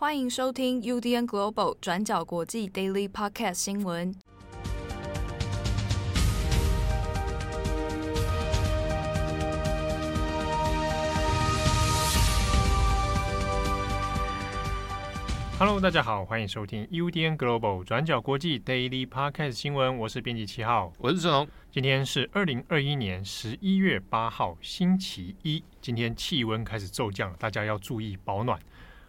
欢迎收听 UDN Global 转角国际 Daily Podcast 新闻。Hello，大家好，欢迎收听 UDN Global 转角国际 Daily Podcast 新闻。我是编辑七号，我是郑龙。今天是二零二一年十一月八号，星期一。今天气温开始骤降，大家要注意保暖。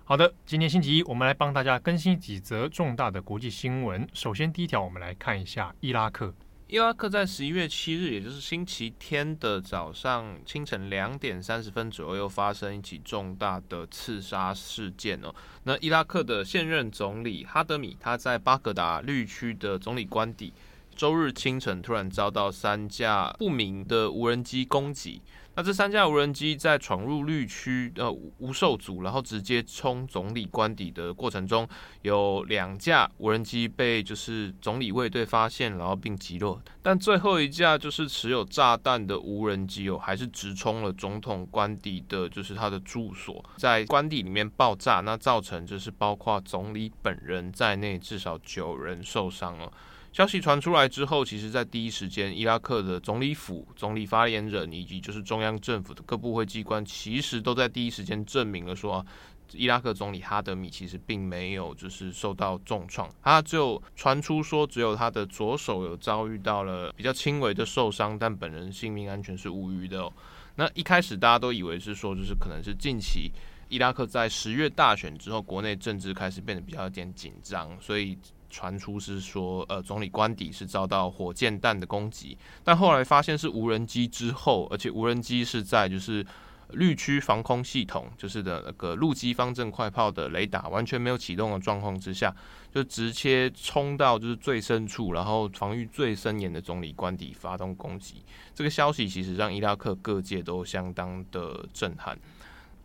好的，今天星期一，我们来帮大家更新几则重大的国际新闻。首先，第一条，我们来看一下伊拉克。伊拉克在十一月七日，也就是星期天的早上清晨两点三十分左右，又发生一起重大的刺杀事件哦。那伊拉克的现任总理哈德米，他在巴格达绿区的总理官邸，周日清晨突然遭到三架不明的无人机攻击。那这三架无人机在闯入绿区，呃，无受阻，然后直接冲总理官邸的过程中，有两架无人机被就是总理卫队发现，然后并击落。但最后一架就是持有炸弹的无人机哦，还是直冲了总统官邸的，就是他的住所，在官邸里面爆炸，那造成就是包括总理本人在内至少九人受伤了。消息传出来之后，其实，在第一时间，伊拉克的总理府、总理发言人以及就是中央政府的各部会机关，其实都在第一时间证明了说，伊拉克总理哈德米其实并没有就是受到重创，他就传出说，只有他的左手有遭遇到了比较轻微的受伤，但本人性命安全是无虞的哦。那一开始大家都以为是说，就是可能是近期伊拉克在十月大选之后，国内政治开始变得比较有点紧张，所以。传出是说，呃，总理官邸是遭到火箭弹的攻击，但后来发现是无人机之后，而且无人机是在就是绿区防空系统，就是的那个陆基方阵快炮的雷达完全没有启动的状况之下，就直接冲到就是最深处，然后防御最森严的总理官邸发动攻击。这个消息其实让伊拉克各界都相当的震撼。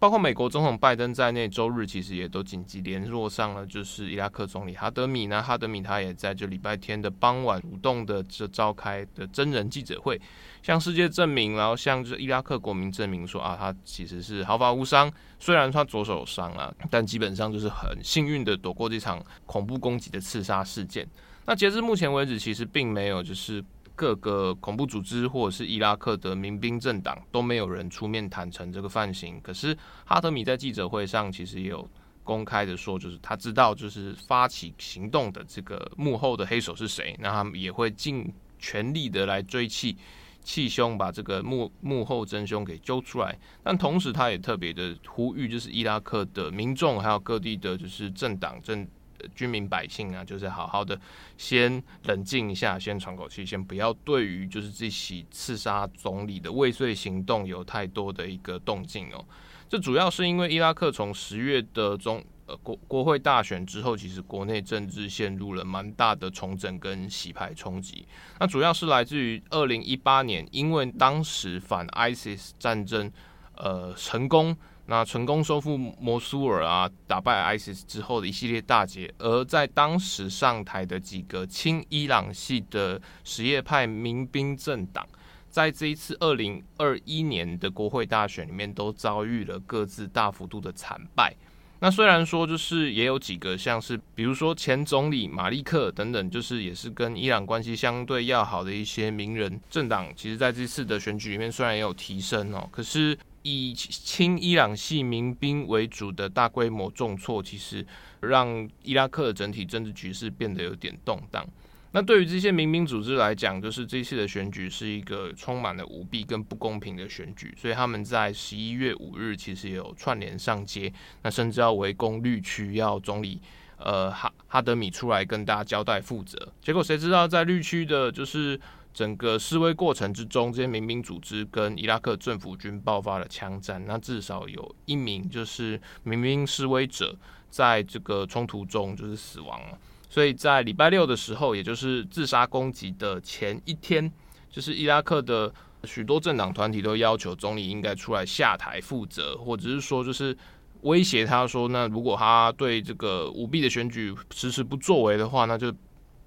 包括美国总统拜登在内，周日其实也都紧急联络上了，就是伊拉克总理哈德米呢。哈德米他也在这礼拜天的傍晚主动的这召开的真人记者会，向世界证明，然后向这伊拉克国民证明说啊，他其实是毫发无伤，虽然他左手有伤啊，但基本上就是很幸运的躲过这场恐怖攻击的刺杀事件。那截至目前为止，其实并没有就是。各个恐怖组织或者是伊拉克的民兵政党都没有人出面坦承这个犯行。可是哈德米在记者会上其实也有公开的说，就是他知道就是发起行动的这个幕后的黑手是谁，那他们也会尽全力的来追气气凶，把这个幕幕后真凶给揪出来。但同时他也特别的呼吁，就是伊拉克的民众还有各地的就是政党政。军民百姓啊，就是好好的先冷静一下，先喘口气，先不要对于就是这起刺杀总理的未遂行动有太多的一个动静哦。这主要是因为伊拉克从十月的中呃国国会大选之后，其实国内政治陷入了蛮大的重整跟洗牌冲击。那主要是来自于二零一八年，因为当时反 ISIS 战争呃成功。那成功收复摩苏尔啊，打败 ISIS 之后的一系列大捷，而在当时上台的几个亲伊朗系的什叶派民兵政党，在这一次二零二一年的国会大选里面，都遭遇了各自大幅度的惨败。那虽然说就是也有几个像是，比如说前总理马利克等等，就是也是跟伊朗关系相对要好的一些名人政党，其实在这次的选举里面虽然也有提升哦，可是。以亲伊朗系民兵为主的大规模重挫，其实让伊拉克的整体政治局势变得有点动荡。那对于这些民兵组织来讲，就是这次的选举是一个充满了舞弊跟不公平的选举，所以他们在十一月五日其实也有串联上街，那甚至要围攻绿区，要总理呃哈哈德米出来跟大家交代负责。结果谁知道在绿区的就是。整个示威过程之中，这些民兵组织跟伊拉克政府军爆发了枪战，那至少有一名就是民兵示威者在这个冲突中就是死亡了。所以在礼拜六的时候，也就是自杀攻击的前一天，就是伊拉克的许多政党团体都要求总理应该出来下台负责，或者是说就是威胁他说，那如果他对这个舞弊的选举迟迟不作为的话，那就。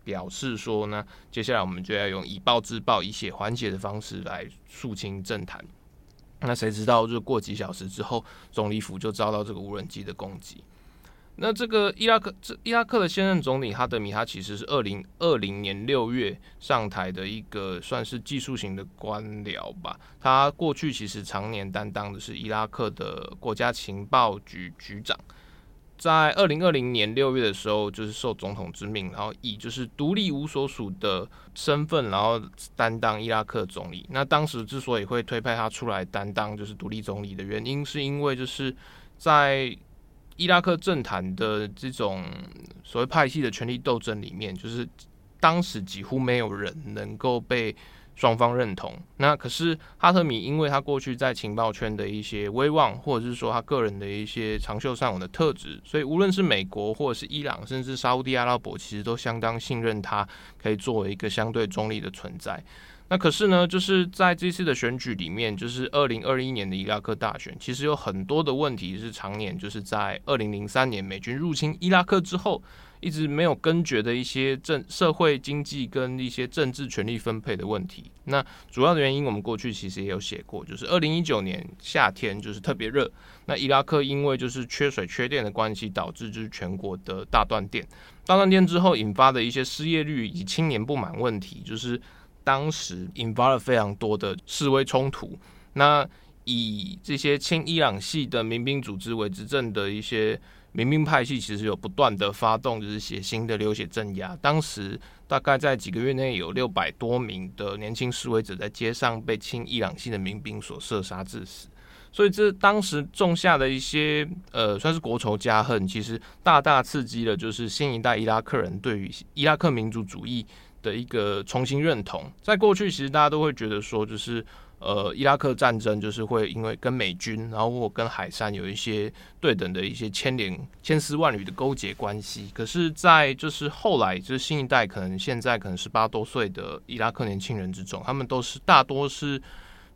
表示说呢，接下来我们就要用以暴制暴、以血还血的方式来肃清政坛。那谁知道，就过几小时之后，总理府就遭到这个无人机的攻击。那这个伊拉克，这伊拉克的现任总理哈德米，他其实是二零二零年六月上台的一个算是技术型的官僚吧。他过去其实常年担当的是伊拉克的国家情报局局长。在二零二零年六月的时候，就是受总统之命，然后以就是独立无所属的身份，然后担当伊拉克总理。那当时之所以会推派他出来担当就是独立总理的原因，是因为就是在。伊拉克政坛的这种所谓派系的权力斗争里面，就是当时几乎没有人能够被双方认同。那可是哈特米，因为他过去在情报圈的一些威望，或者是说他个人的一些长袖善舞的特质，所以无论是美国或者是伊朗，甚至沙乌地阿拉伯，其实都相当信任他，可以作为一个相对中立的存在。那可是呢，就是在这次的选举里面，就是二零二一年的伊拉克大选，其实有很多的问题是常年就是在二零零三年美军入侵伊拉克之后，一直没有根绝的一些政社会经济跟一些政治权力分配的问题。那主要的原因，我们过去其实也有写过，就是二零一九年夏天就是特别热，那伊拉克因为就是缺水缺电的关系，导致就是全国的大断电，大断电之后引发的一些失业率以及青年不满问题，就是。当时引发了非常多的示威冲突。那以这些亲伊朗系的民兵组织为执政的一些民兵派系，其实有不断的发动，就是血腥的流血镇压。当时大概在几个月内，有六百多名的年轻示威者在街上被亲伊朗系的民兵所射杀致死。所以这当时种下的一些呃，算是国仇家恨，其实大大刺激了就是新一代伊拉克人对于伊拉克民族主义的一个重新认同，在过去其实大家都会觉得说，就是呃，伊拉克战争就是会因为跟美军，然后或跟海珊有一些对等的一些牵连、千丝万缕的勾结关系。可是，在就是后来，就是新一代可能现在可能十八多岁的伊拉克年轻人之中，他们都是大多是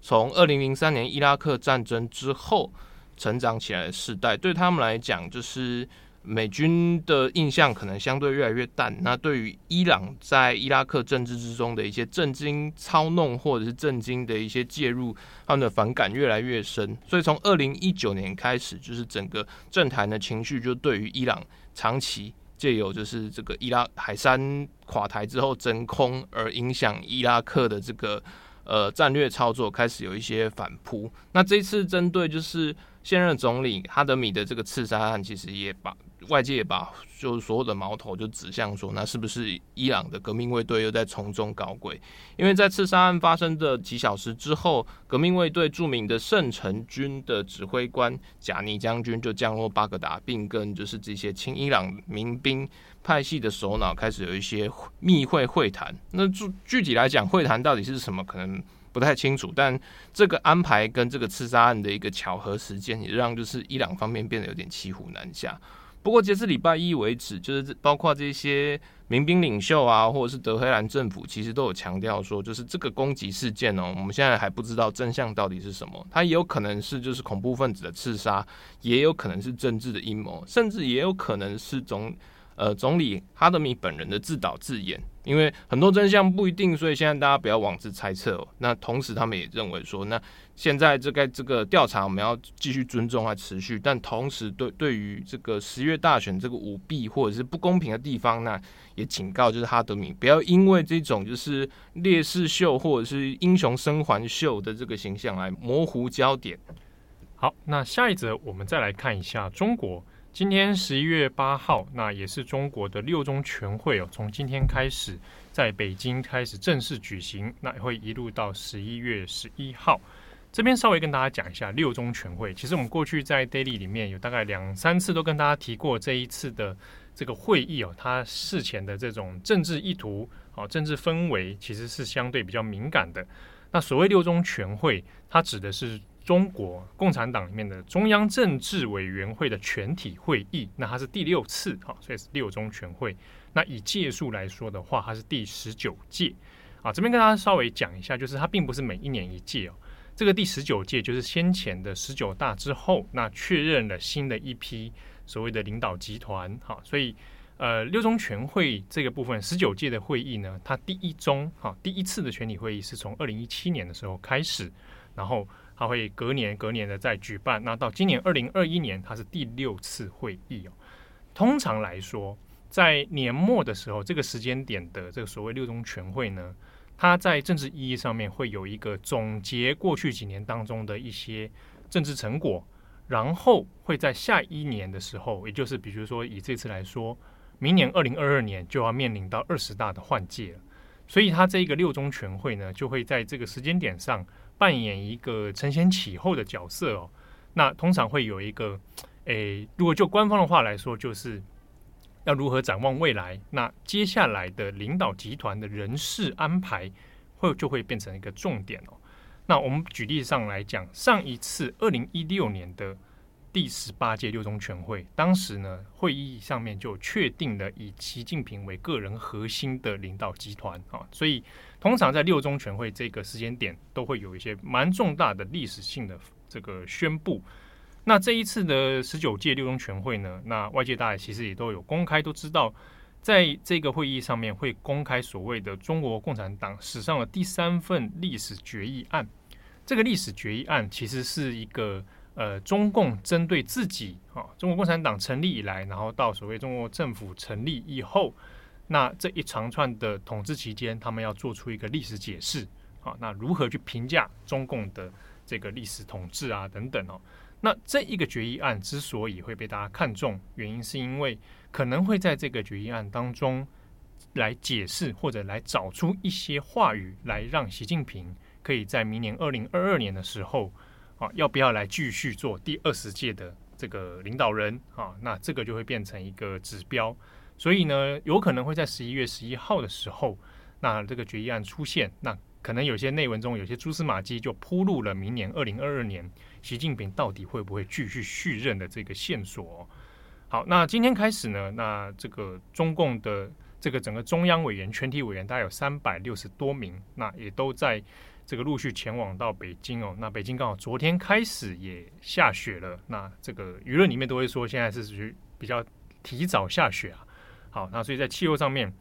从二零零三年伊拉克战争之后成长起来的世代，对他们来讲就是。美军的印象可能相对越来越淡，那对于伊朗在伊拉克政治之中的一些政经操弄或者是政经的一些介入，他们的反感越来越深。所以从二零一九年开始，就是整个政坛的情绪就对于伊朗长期借由就是这个伊拉海珊垮台之后真空而影响伊拉克的这个呃战略操作开始有一些反扑。那这次针对就是现任总理哈德米的这个刺杀案，其实也把。外界也把就是所有的矛头就指向说，那是不是伊朗的革命卫队又在从中搞鬼？因为在刺杀案发生的几小时之后，革命卫队著名的圣城军的指挥官贾尼将军就降落巴格达，并跟就是这些亲伊朗民兵派系的首脑开始有一些密会会谈。那具具体来讲，会谈到底是什么，可能不太清楚。但这个安排跟这个刺杀案的一个巧合时间，也让就是伊朗方面变得有点骑虎难下。不过截至礼拜一为止，就是包括这些民兵领袖啊，或者是德黑兰政府，其实都有强调说，就是这个攻击事件哦，我们现在还不知道真相到底是什么。它也有可能是就是恐怖分子的刺杀，也有可能是政治的阴谋，甚至也有可能是总呃总理哈德米本人的自导自演。因为很多真相不一定，所以现在大家不要妄自猜测哦。那同时，他们也认为说，那现在这个这个调查我们要继续尊重和持续，但同时对对于这个十月大选这个舞弊或者是不公平的地方，那也警告就是哈德米不要因为这种就是烈士秀或者是英雄生还秀的这个形象来模糊焦点。好，那下一则我们再来看一下中国。今天十一月八号，那也是中国的六中全会哦，从今天开始在北京开始正式举行，那会一路到十一月十一号。这边稍微跟大家讲一下六中全会。其实我们过去在 Daily 里面有大概两三次都跟大家提过这一次的这个会议哦，它事前的这种政治意图哦，政治氛围其实是相对比较敏感的。那所谓六中全会，它指的是。中国共产党里面的中央政治委员会的全体会议，那它是第六次，哈，所以是六中全会。那以届数来说的话，它是第十九届。啊，这边跟大家稍微讲一下，就是它并不是每一年一届哦。这个第十九届就是先前的十九大之后，那确认了新的一批所谓的领导集团，哈，所以呃，六中全会这个部分十九届的会议呢，它第一中，哈，第一次的全体会议是从二零一七年的时候开始，然后。它会隔年隔年的再举办，那到今年二零二一年，它是第六次会议哦。通常来说，在年末的时候，这个时间点的这个所谓六中全会呢，它在政治意义上面会有一个总结过去几年当中的一些政治成果，然后会在下一年的时候，也就是比如说以这次来说，明年二零二二年就要面临到二十大的换届了，所以它这一个六中全会呢，就会在这个时间点上扮演一个承先启后的角色哦。那通常会有一个，诶，如果就官方的话来说，就是要如何展望未来。那接下来的领导集团的人事安排，会就会变成一个重点哦。那我们举例上来讲，上一次二零一六年的第十八届六中全会，当时呢，会议上面就确定了以习近平为个人核心的领导集团啊。所以通常在六中全会这个时间点，都会有一些蛮重大的历史性的。这个宣布，那这一次的十九届六中全会呢，那外界大家其实也都有公开都知道，在这个会议上面会公开所谓的中国共产党史上的第三份历史决议案。这个历史决议案其实是一个呃中共针对自己啊，中国共产党成立以来，然后到所谓中国政府成立以后，那这一长串的统治期间，他们要做出一个历史解释啊，那如何去评价中共的？这个历史统治啊，等等哦，那这一个决议案之所以会被大家看中，原因是因为可能会在这个决议案当中来解释或者来找出一些话语，来让习近平可以在明年二零二二年的时候啊，要不要来继续做第二十届的这个领导人啊？那这个就会变成一个指标，所以呢，有可能会在十一月十一号的时候，那这个决议案出现，那。可能有些内文中有些蛛丝马迹，就铺路了明年二零二二年习近平到底会不会继续续任的这个线索。好，那今天开始呢，那这个中共的这个整个中央委员、全体委员大概有三百六十多名，那也都在这个陆续前往到北京哦。那北京刚好昨天开始也下雪了，那这个舆论里面都会说现在是属于比较提早下雪啊。好，那所以在气候上面。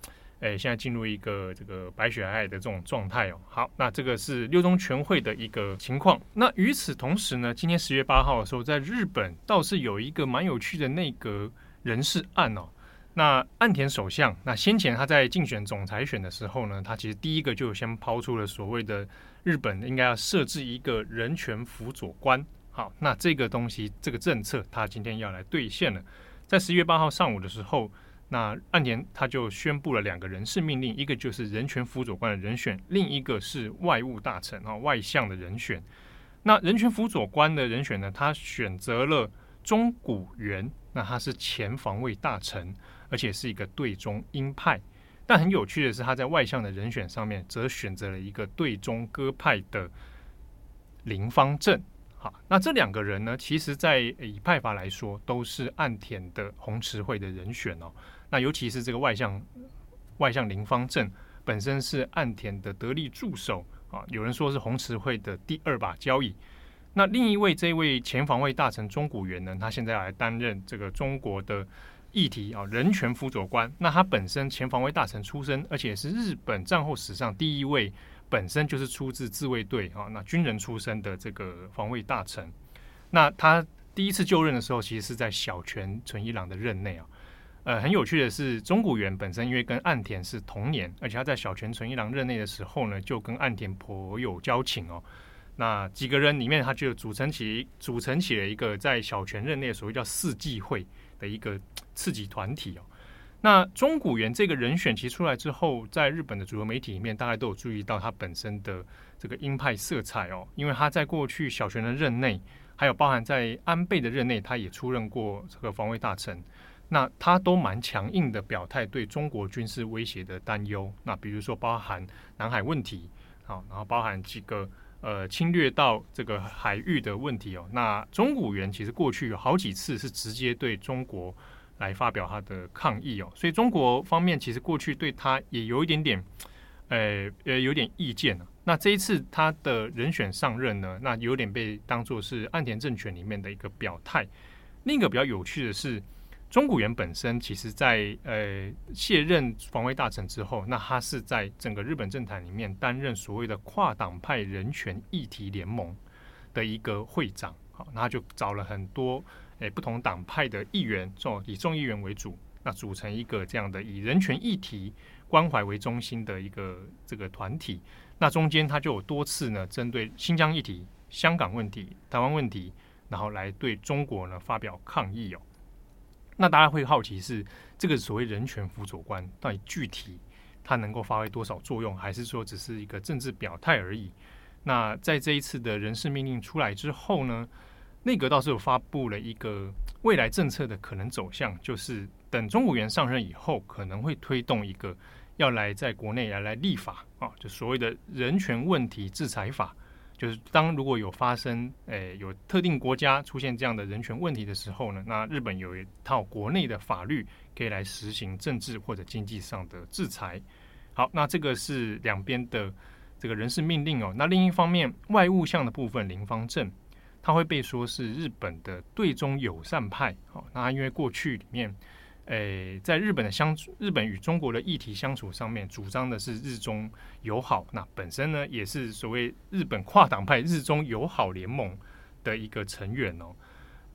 哎，现在进入一个这个白雪皑皑的这种状态哦。好，那这个是六中全会的一个情况。那与此同时呢，今天十月八号的时候，在日本倒是有一个蛮有趣的内阁人事案哦。那岸田首相，那先前他在竞选总裁选的时候呢，他其实第一个就先抛出了所谓的日本应该要设置一个人权辅佐官。好，那这个东西，这个政策，他今天要来兑现了。在十一月八号上午的时候。那岸田他就宣布了两个人事命令，一个就是人权辅佐官的人选，另一个是外务大臣啊外相的人选。那人权辅佐官的人选呢，他选择了中谷元，那他是前防卫大臣，而且是一个对中鹰派。但很有趣的是，他在外相的人选上面则选择了一个对中鸽派的林方正。好，那这两个人呢，其实在以派阀来说，都是岸田的红池会的人选哦。那尤其是这个外相外相林方正本身是岸田的得力助手啊，有人说是红池会的第二把交椅。那另一位这位前防卫大臣中谷元呢，他现在来担任这个中国的议题啊人权辅佐官。那他本身前防卫大臣出身，而且是日本战后史上第一位本身就是出自自卫队啊那军人出身的这个防卫大臣。那他第一次就任的时候，其实是在小泉纯一郎的任内啊。呃，很有趣的是，中谷元本身因为跟岸田是同年，而且他在小泉纯一郎任内的时候呢，就跟岸田颇有交情哦。那几个人里面，他就组成起组成起了一个在小泉任内所谓叫四季会的一个刺激团体哦。那中谷元这个人选其出来之后，在日本的主流媒体里面，大家都有注意到他本身的这个鹰派色彩哦，因为他在过去小泉的任内，还有包含在安倍的任内，他也出任过这个防卫大臣。那他都蛮强硬的表态对中国军事威胁的担忧，那比如说包含南海问题，好，然后包含几个呃侵略到这个海域的问题哦。那中谷元其实过去有好几次是直接对中国来发表他的抗议哦，所以中国方面其实过去对他也有一点点，呃呃有点意见。那这一次他的人选上任呢，那有点被当作是岸田政权里面的一个表态。另一个比较有趣的是。中谷元本身其实在呃卸任防卫大臣之后，那他是在整个日本政坛里面担任所谓的跨党派人权议题联盟的一个会长，好，那他就找了很多诶不同党派的议员，众以众议员为主，那组成一个这样的以人权议题关怀为中心的一个这个团体。那中间他就有多次呢，针对新疆议题、香港问题、台湾问题，然后来对中国呢发表抗议哦。那大家会好奇是这个所谓人权辅佐官到底具体他能够发挥多少作用，还是说只是一个政治表态而已？那在这一次的人事命令出来之后呢，内阁倒是有发布了一个未来政策的可能走向，就是等中国元上任以后，可能会推动一个要来在国内来来立法啊，就所谓的人权问题制裁法，就是当如果有发生诶有特定国家出现这样的人权问题的时候呢，那日本有一套国内的法律可以来实行政治或者经济上的制裁。好，那这个是两边的。这个人事命令哦，那另一方面，外务相的部分，林方正，他会被说是日本的对中友善派。哦，那因为过去里面，诶，在日本的相处，日本与中国的议题相处上面，主张的是日中友好。那本身呢，也是所谓日本跨党派日中友好联盟的一个成员哦。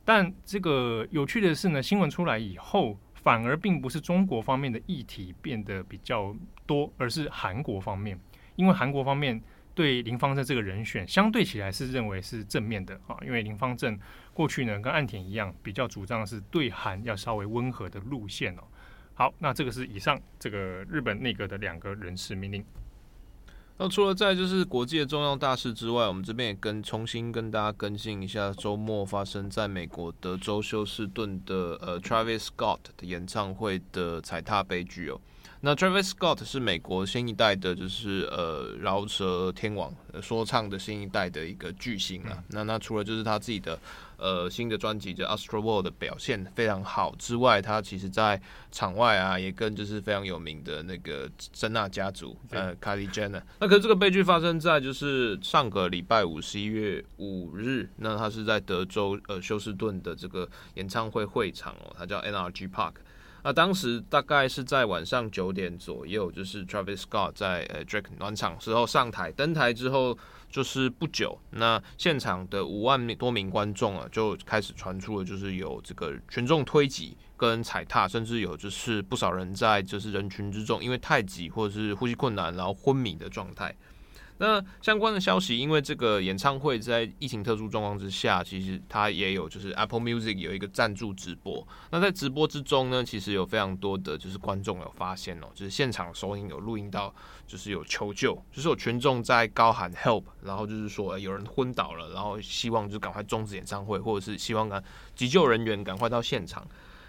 但这个有趣的是呢，新闻出来以后，反而并不是中国方面的议题变得比较多，而是韩国方面。因为韩国方面对林芳正这个人选相对起来是认为是正面的啊，因为林芳正过去呢跟岸田一样，比较主张是对韩要稍微温和的路线哦。好，那这个是以上这个日本内阁的两个人事命令。那除了在就是国际的重要大事之外，我们这边也跟重新跟大家更新一下周末发生在美国德州休斯顿的呃 Travis Scott 的演唱会的踩踏悲剧哦。那 Travis Scott 是美国新一代的，就是呃饶舌天王，说唱的新一代的一个巨星啊。那那除了就是他自己的呃新的专辑叫 Astroworld 的表现非常好之外，他其实在场外啊也跟就是非常有名的那个珍娜家族呃 Kylie Jenner。那可是这个悲剧发生在就是上个礼拜五十一月五日，那他是在德州呃休斯顿的这个演唱会会场哦，他叫 NRG Park。那当时大概是在晚上九点左右，就是 Travis Scott 在呃 Drake 暖场时候上台，登台之后就是不久，那现场的五万多名观众啊就开始传出了就是有这个群众推挤跟踩踏，甚至有就是不少人在就是人群之中因为太挤或者是呼吸困难然后昏迷的状态。那相关的消息，因为这个演唱会在疫情特殊状况之下，其实它也有就是 Apple Music 有一个赞助直播。那在直播之中呢，其实有非常多的就是观众有发现哦，就是现场收音有录音到，就是有求救，就是有群众在高喊 Help，然后就是说有人昏倒了，然后希望就赶快终止演唱会，或者是希望赶急救人员赶快到现场。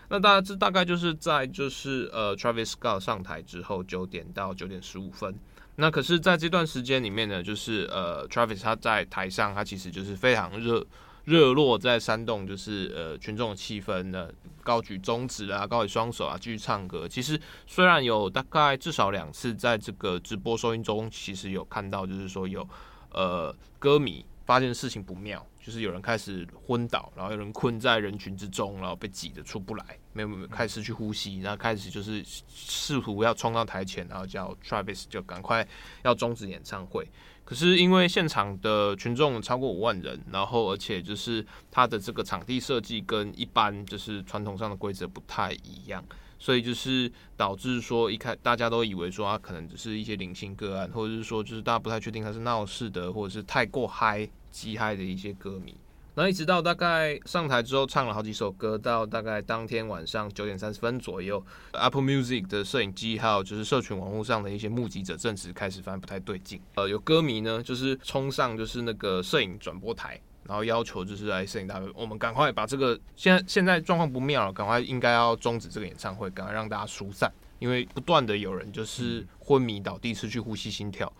那大家这大概就是在就是呃 Travis Scott 上台之后九点到九点十五分。那可是，在这段时间里面呢，就是呃，Travis 他在台上，他其实就是非常热热络，在煽动就是呃群众的气氛呢，高举中指啊，高举双手啊，继续唱歌。其实虽然有大概至少两次在这个直播收音中，其实有看到就是说有呃歌迷发现事情不妙。就是有人开始昏倒，然后有人困在人群之中，然后被挤得出不来，没有没有开始去呼吸，然后开始就是试图要冲到台前，然后叫 Travis 就赶快要终止演唱会。可是因为现场的群众超过五万人，然后而且就是他的这个场地设计跟一般就是传统上的规则不太一样，所以就是导致说一开大家都以为说他可能只是一些零星个案，或者是说就是大家不太确定他是闹事的，或者是太过嗨。极嗨的一些歌迷，那一直到大概上台之后唱了好几首歌，到大概当天晚上九点三十分左右，Apple Music 的摄影机还有就是社群网络上的一些目击者证实开始发现不太对劲。呃，有歌迷呢就是冲上就是那个摄影转播台，然后要求就是来摄影大哥，我们赶快把这个现在现在状况不妙了，赶快应该要终止这个演唱会，赶快让大家疏散，因为不断的有人就是昏迷倒地，失去呼吸心跳。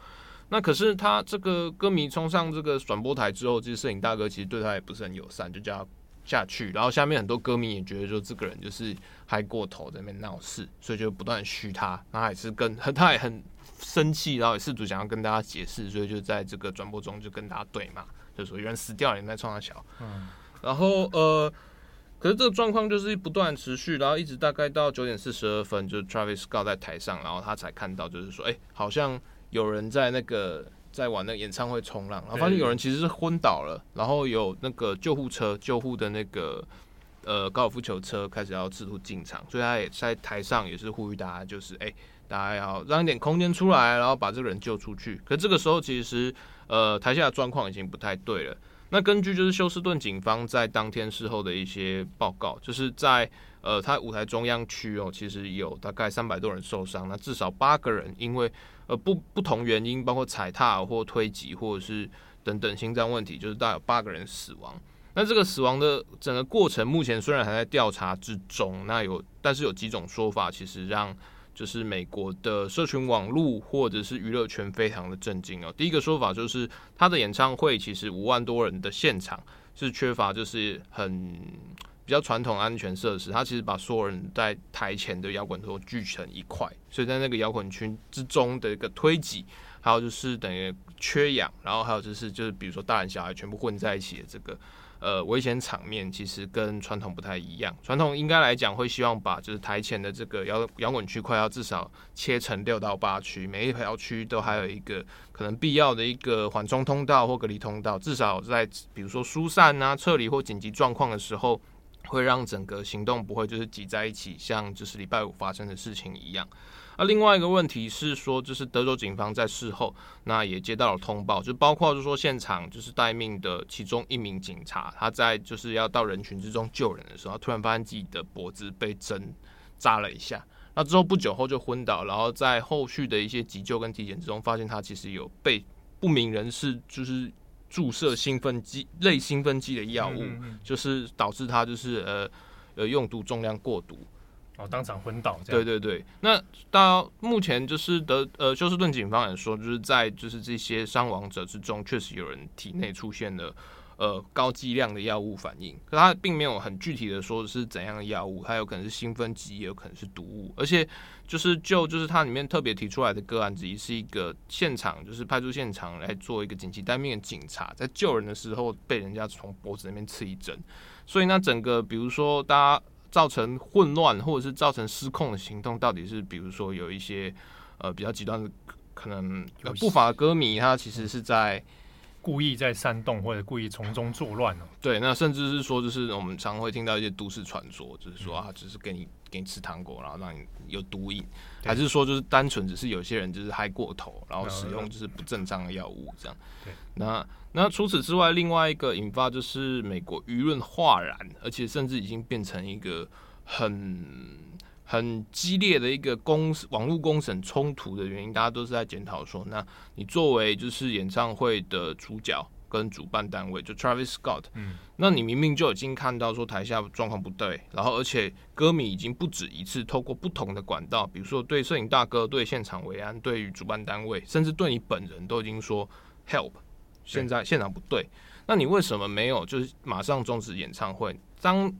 那可是他这个歌迷冲上这个转播台之后，这些摄影大哥其实对他也不是很友善，就叫他下去。然后下面很多歌迷也觉得说这个人就是嗨过头，在那边闹事，所以就不断嘘他。那也是跟他也很生气，然后也试图想要跟大家解释，所以就在这个转播中就跟大家对骂，就说有人死掉了，你在冲他桥。嗯。然后呃，可是这个状况就是不断持续，然后一直大概到九点四十二分，就 Travis Scott 在台上，然后他才看到，就是说，哎、欸，好像。有人在那个在玩那个演唱会冲浪，然后发现有人其实是昏倒了，然后有那个救护车救护的那个呃高尔夫球车开始要试图进场，所以他也在台上也是呼吁大家，就是哎、欸，大家要让一点空间出来，然后把这个人救出去。可这个时候其实呃台下的状况已经不太对了。那根据就是休斯顿警方在当天事后的一些报告，就是在呃他舞台中央区哦，其实有大概三百多人受伤，那至少八个人因为呃不不同原因，包括踩踏或推挤或者是等等心脏问题，就是大概有八个人死亡。那这个死亡的整个过程目前虽然还在调查之中，那有但是有几种说法，其实让就是美国的社群网络或者是娱乐圈非常的震惊哦。第一个说法就是他的演唱会其实五万多人的现场是缺乏就是很比较传统安全设施，他其实把所有人在台前的摇滚都聚成一块，所以在那个摇滚圈之中的一个推挤，还有就是等于缺氧，然后还有就是就是比如说大人小孩全部混在一起的这个。呃，危险场面其实跟传统不太一样。传统应该来讲会希望把就是台前的这个摇摇滚区块要至少切成六到八区，每一条区都还有一个可能必要的一个缓冲通道或隔离通道，至少在比如说疏散啊、撤离或紧急状况的时候，会让整个行动不会就是挤在一起，像就是礼拜五发生的事情一样。那、啊、另外一个问题是说，就是德州警方在事后那也接到了通报，就包括就是说现场就是待命的其中一名警察，他在就是要到人群之中救人的时候，突然发现自己的脖子被针扎了一下，那之后不久后就昏倒，然后在后续的一些急救跟体检之中，发现他其实有被不明人士就是注射兴奋剂类兴奋剂的药物，就是导致他就是呃呃用毒重量过毒。哦，当场昏倒。对对对，那到目前就是德呃休斯顿警方也说，就是在就是这些伤亡者之中，确实有人体内出现了呃高剂量的药物反应，可他并没有很具体的说是怎样的药物，它有可能是兴奋剂，也有可能是毒物，而且就是就就是它里面特别提出来的个案之一，是一个现场就是派出现场来做一个紧急待命的警察，在救人的时候被人家从脖子那边刺一针，所以那整个比如说大家。造成混乱或者是造成失控的行动，到底是比如说有一些呃比较极端的可能不法的歌迷，他其实是在故意在煽动或者故意从中作乱哦。对，那甚至是说，就是我们常常会听到一些都市传说，就是说啊，只是给你给你吃糖果，然后让你有毒瘾，还是说就是单纯只是有些人就是嗨过头，然后使用就是不正当的药物这样。对，那。那除此之外，另外一个引发就是美国舆论哗然，而且甚至已经变成一个很很激烈的一个公网络公审冲突的原因，大家都是在检讨说，那你作为就是演唱会的主角跟主办单位，就 Travis Scott，嗯，那你明明就已经看到说台下状况不对，然后而且歌迷已经不止一次透过不同的管道，比如说对摄影大哥、对现场维安、对于主办单位，甚至对你本人都已经说 help。现在现场不对，那你为什么没有就是马上终止演唱会？当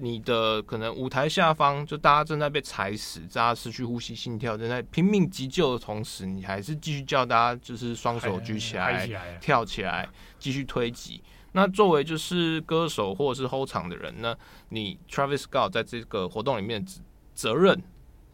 你的可能舞台下方就大家正在被踩死，大家失去呼吸、心跳，正在拼命急救的同时，你还是继续叫大家就是双手举起来、跳起来，继续推挤。那作为就是歌手或者是后场的人呢，你 Travis Scott 在这个活动里面责责任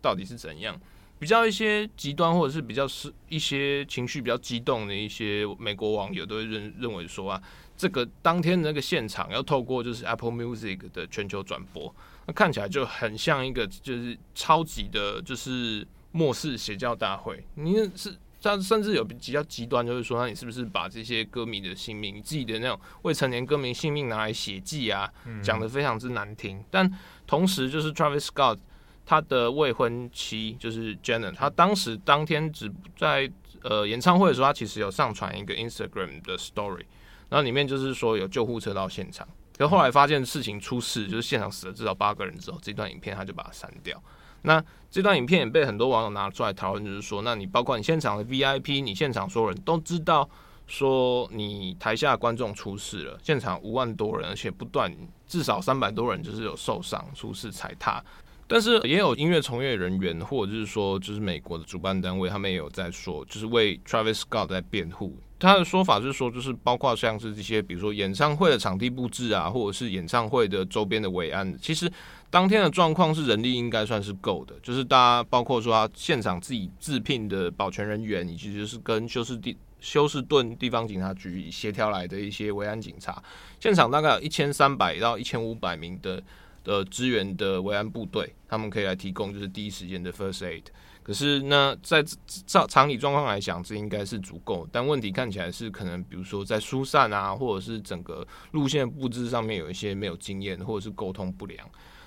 到底是怎样？比较一些极端，或者是比较是一些情绪比较激动的一些美国网友都会认认为说啊，这个当天的那个现场要透过就是 Apple Music 的全球转播，那看起来就很像一个就是超级的，就是末世邪教大会。你是他甚至有比较极端，就是说，那你是不是把这些歌迷的性命，你自己的那种未成年歌迷性命拿来血祭啊？讲得非常之难听。但同时就是 Travis Scott。他的未婚妻就是 Jenna，他当时当天只在呃演唱会的时候，他其实有上传一个 Instagram 的 Story，然后里面就是说有救护车到现场，可后来发现事情出事，就是现场死了至少八个人之后，这段影片他就把它删掉。那这段影片也被很多网友拿出来讨论，就是说，那你包括你现场的 VIP，你现场所有人都知道说你台下观众出事了，现场五万多人，而且不断至少三百多人就是有受伤、出事、踩踏。但是也有音乐从业人员，或者是说，就是美国的主办单位，他们也有在说，就是为 Travis Scott 在辩护。他的说法是说，就是包括像是这些，比如说演唱会的场地布置啊，或者是演唱会的周边的维安，其实当天的状况是人力应该算是够的。就是大家包括说他现场自己自聘的保全人员，以及就是跟休斯地休斯顿地方警察局协调来的一些维安警察，现场大概有一千三百到一千五百名的。的支援的维安部队，他们可以来提供就是第一时间的 first aid。可是那在照常理状况来讲，这应该是足够。但问题看起来是可能，比如说在疏散啊，或者是整个路线布置上面有一些没有经验，或者是沟通不良。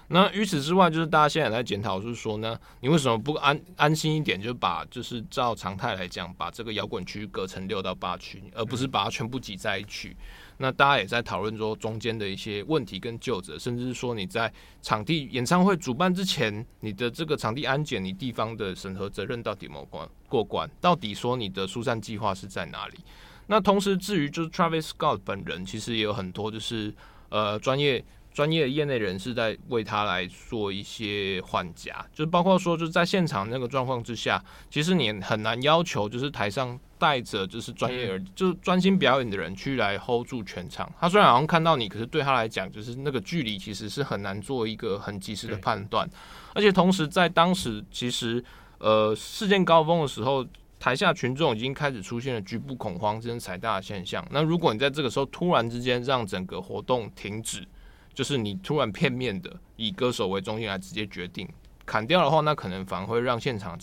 那于此之外，就是大家现在在检讨，就是说呢，你为什么不安安心一点，就把就是照常态来讲，把这个摇滚区隔成六到八区，而不是把它全部挤在一起。那大家也在讨论说中间的一些问题跟旧者，甚至是说你在场地演唱会主办之前，你的这个场地安检，你地方的审核责任到底有没有关过关？到底说你的疏散计划是在哪里？那同时，至于就是 Travis Scott 本人，其实也有很多就是呃专业。专业的业内人士在为他来做一些换甲，就是包括说，就是在现场那个状况之下，其实你很难要求就是台上带着就是专业人，就是专心表演的人去来 hold 住全场。他虽然好像看到你，可是对他来讲，就是那个距离其实是很难做一个很及时的判断。而且同时在当时，其实呃事件高峰的时候，台下群众已经开始出现了局部恐慌，这是踩大的现象。那如果你在这个时候突然之间让整个活动停止，就是你突然片面的以歌手为中心来直接决定砍掉的话，那可能反而会让现场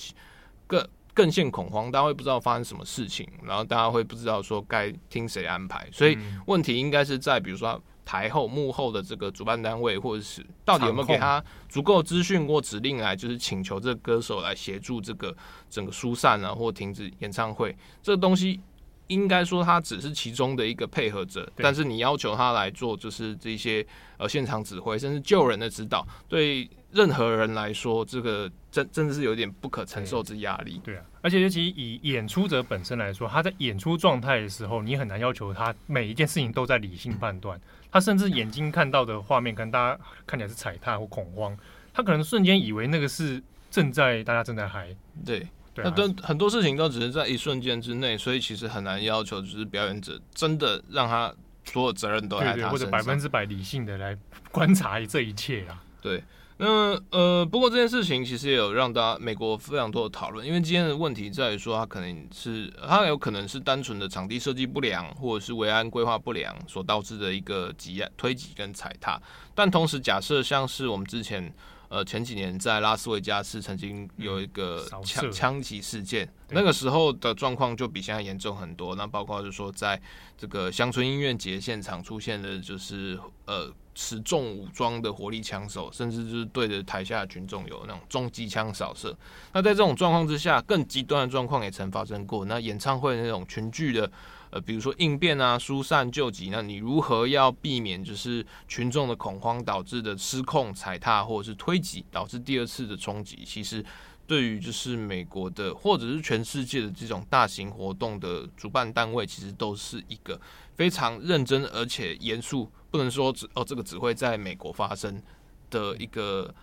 更更现恐慌，大家会不知道发生什么事情，然后大家会不知道说该听谁安排。所以问题应该是在比如说台后幕后的这个主办单位，或者是到底有没有给他足够资讯或指令来，就是请求这个歌手来协助这个整个疏散啊，或停止演唱会这个东西。应该说他只是其中的一个配合者，但是你要求他来做，就是这些呃现场指挥，甚至救人的指导，对任何人来说，这个真真的是有点不可承受之压力。对啊，而且尤其以演出者本身来说，他在演出状态的时候，你很难要求他每一件事情都在理性判断。他甚至眼睛看到的画面，可能大家看起来是踩踏或恐慌，他可能瞬间以为那个是正在大家正在嗨。对。那都很多事情都只是在一瞬间之内，所以其实很难要求就是表演者真的让他所有责任都在他身上，或者百分之百理性的来观察这一切啊。对，那呃，不过这件事情其实也有让大家美国非常多的讨论，因为今天的问题在于说，他可能是他有可能是单纯的场地设计不良，或者是维安规划不良所导致的一个挤压、推挤跟踩踏，但同时假设像是我们之前。呃，前几年在拉斯维加斯曾经有一个枪枪击事件，那个时候的状况就比现在严重很多。那包括就是说，在这个乡村音乐节现场出现的，就是呃持重武装的火力枪手，甚至就是对着台下的群众有那种重机枪扫射。那在这种状况之下，更极端的状况也曾发生过。那演唱会那种群聚的。呃，比如说应变啊、疏散救急，那你如何要避免就是群众的恐慌导致的失控踩踏或者是推挤导致第二次的冲击？其实对于就是美国的或者是全世界的这种大型活动的主办单位，其实都是一个非常认真而且严肃，不能说只哦这个只会在美国发生的一个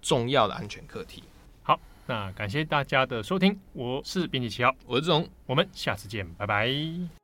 重要的安全课题。好，那感谢大家的收听，我是编辑七号，我是志龙，我们下次见，拜拜。